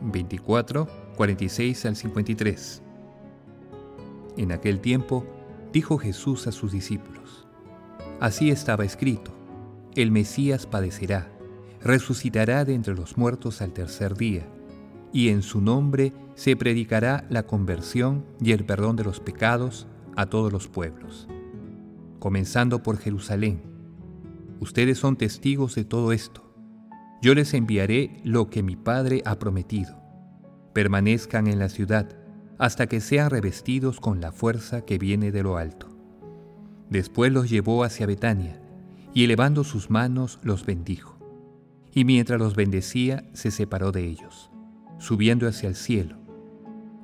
24, 46 al 53. En aquel tiempo dijo Jesús a sus discípulos, Así estaba escrito, el Mesías padecerá, resucitará de entre los muertos al tercer día, y en su nombre se predicará la conversión y el perdón de los pecados a todos los pueblos, comenzando por Jerusalén. Ustedes son testigos de todo esto. Yo les enviaré lo que mi Padre ha prometido. Permanezcan en la ciudad hasta que sean revestidos con la fuerza que viene de lo alto. Después los llevó hacia Betania, y elevando sus manos los bendijo. Y mientras los bendecía, se separó de ellos, subiendo hacia el cielo.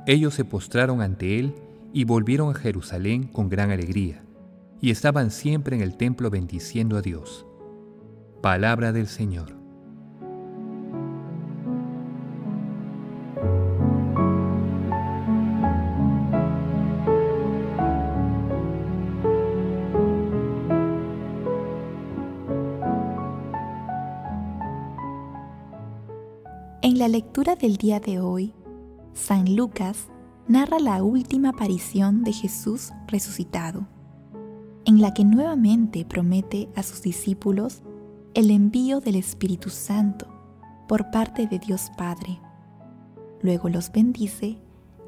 Ellos se postraron ante él y volvieron a Jerusalén con gran alegría, y estaban siempre en el templo bendiciendo a Dios. Palabra del Señor. En la lectura del día de hoy, San Lucas narra la última aparición de Jesús resucitado, en la que nuevamente promete a sus discípulos el envío del Espíritu Santo por parte de Dios Padre. Luego los bendice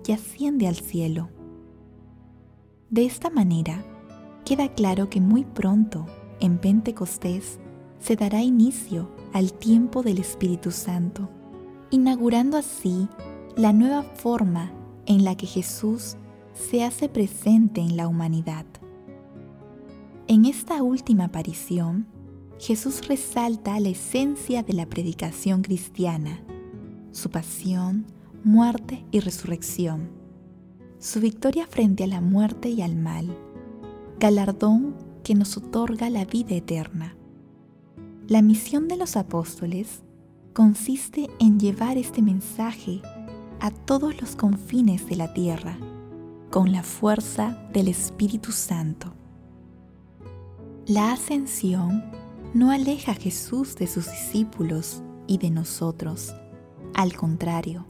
y asciende al cielo. De esta manera, queda claro que muy pronto, en Pentecostés, se dará inicio al tiempo del Espíritu Santo inaugurando así la nueva forma en la que Jesús se hace presente en la humanidad. En esta última aparición, Jesús resalta la esencia de la predicación cristiana, su pasión, muerte y resurrección, su victoria frente a la muerte y al mal, galardón que nos otorga la vida eterna. La misión de los apóstoles consiste en llevar este mensaje a todos los confines de la tierra con la fuerza del Espíritu Santo. La ascensión no aleja a Jesús de sus discípulos y de nosotros. Al contrario,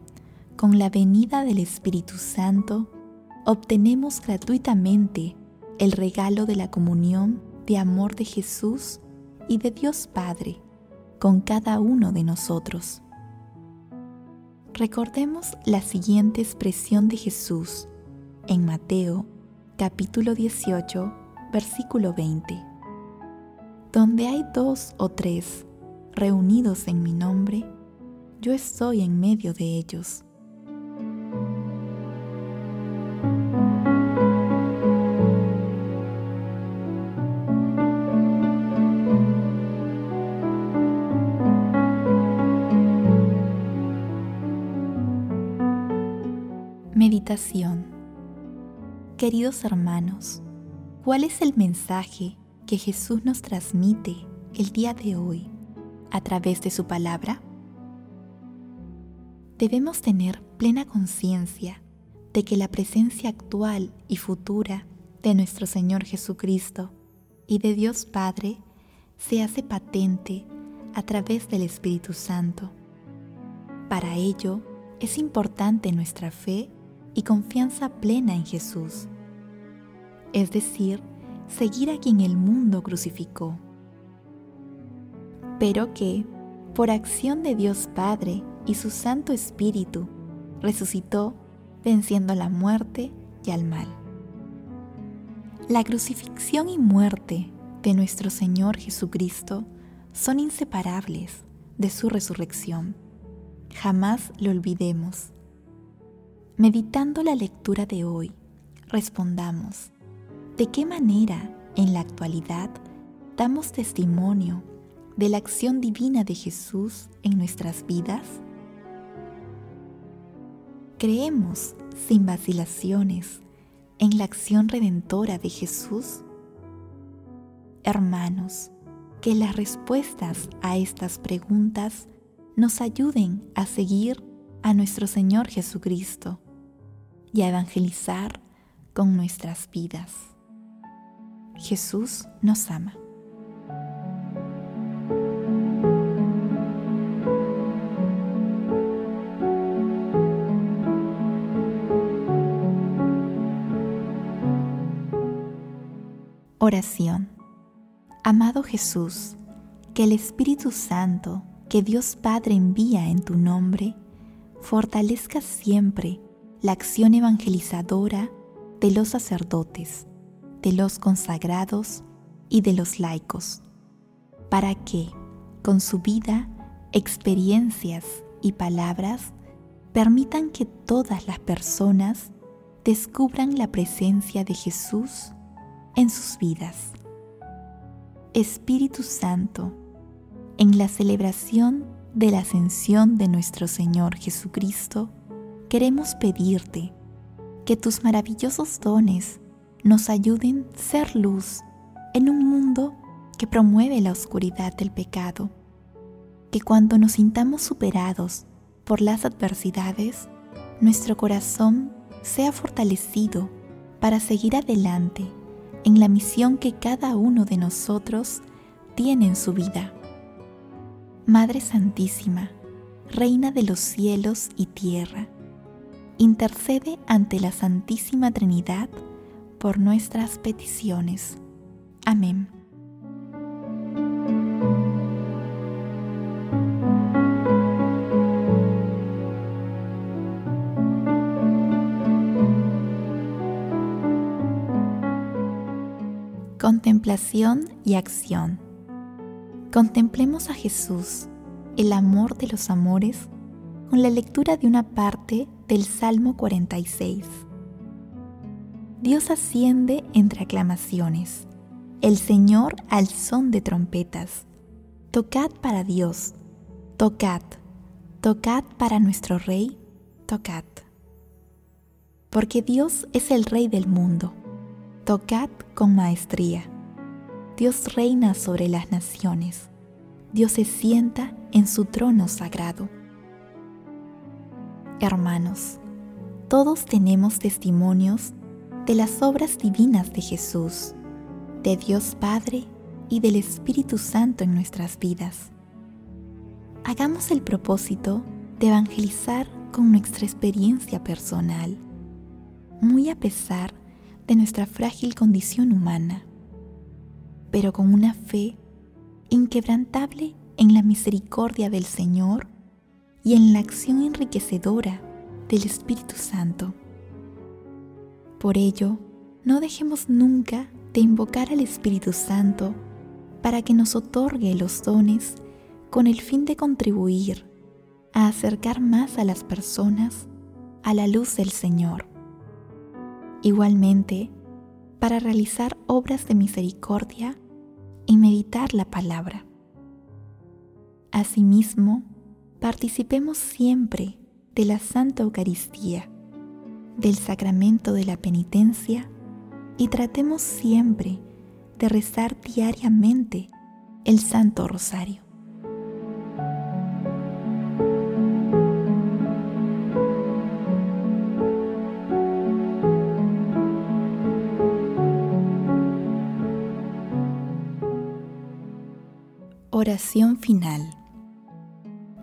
con la venida del Espíritu Santo, obtenemos gratuitamente el regalo de la comunión de amor de Jesús y de Dios Padre con cada uno de nosotros. Recordemos la siguiente expresión de Jesús en Mateo capítulo 18, versículo 20. Donde hay dos o tres reunidos en mi nombre, yo estoy en medio de ellos. Queridos hermanos, ¿cuál es el mensaje que Jesús nos transmite el día de hoy a través de su palabra? debemos tener plena conciencia de que la presencia actual y futura de nuestro Señor Jesucristo y de Dios Padre se hace patente a través del Espíritu Santo. Para ello, es importante nuestra fe y confianza plena en Jesús, es decir, seguir a quien el mundo crucificó, pero que, por acción de Dios Padre y su Santo Espíritu, resucitó venciendo la muerte y al mal. La crucifixión y muerte de nuestro Señor Jesucristo son inseparables de su resurrección. Jamás lo olvidemos. Meditando la lectura de hoy, respondamos, ¿de qué manera en la actualidad damos testimonio de la acción divina de Jesús en nuestras vidas? ¿Creemos sin vacilaciones en la acción redentora de Jesús? Hermanos, que las respuestas a estas preguntas nos ayuden a seguir a nuestro Señor Jesucristo y a evangelizar con nuestras vidas. Jesús nos ama. Oración. Amado Jesús, que el Espíritu Santo que Dios Padre envía en tu nombre, fortalezca siempre la acción evangelizadora de los sacerdotes, de los consagrados y de los laicos, para que, con su vida, experiencias y palabras, permitan que todas las personas descubran la presencia de Jesús en sus vidas. Espíritu Santo, en la celebración de la ascensión de nuestro Señor Jesucristo, queremos pedirte que tus maravillosos dones nos ayuden a ser luz en un mundo que promueve la oscuridad del pecado, que cuando nos sintamos superados por las adversidades, nuestro corazón sea fortalecido para seguir adelante en la misión que cada uno de nosotros tiene en su vida. Madre Santísima, Reina de los cielos y tierra, intercede ante la Santísima Trinidad por nuestras peticiones. Amén. Contemplación y acción. Contemplemos a Jesús, el amor de los amores, con la lectura de una parte del Salmo 46. Dios asciende entre aclamaciones, el Señor al son de trompetas. Tocad para Dios, tocad, tocad para nuestro Rey, tocad. Porque Dios es el Rey del mundo Tocad con maestría. Dios reina sobre las naciones. Dios se sienta en su trono sagrado. Hermanos, todos tenemos testimonios de las obras divinas de Jesús, de Dios Padre y del Espíritu Santo en nuestras vidas. Hagamos el propósito de evangelizar con nuestra experiencia personal, muy a pesar de nuestra frágil condición humana, pero con una fe inquebrantable en la misericordia del Señor y en la acción enriquecedora del Espíritu Santo. Por ello, no dejemos nunca de invocar al Espíritu Santo para que nos otorgue los dones con el fin de contribuir a acercar más a las personas a la luz del Señor. Igualmente, para realizar obras de misericordia y meditar la palabra. Asimismo, participemos siempre de la Santa Eucaristía, del sacramento de la penitencia y tratemos siempre de rezar diariamente el Santo Rosario. Oración final.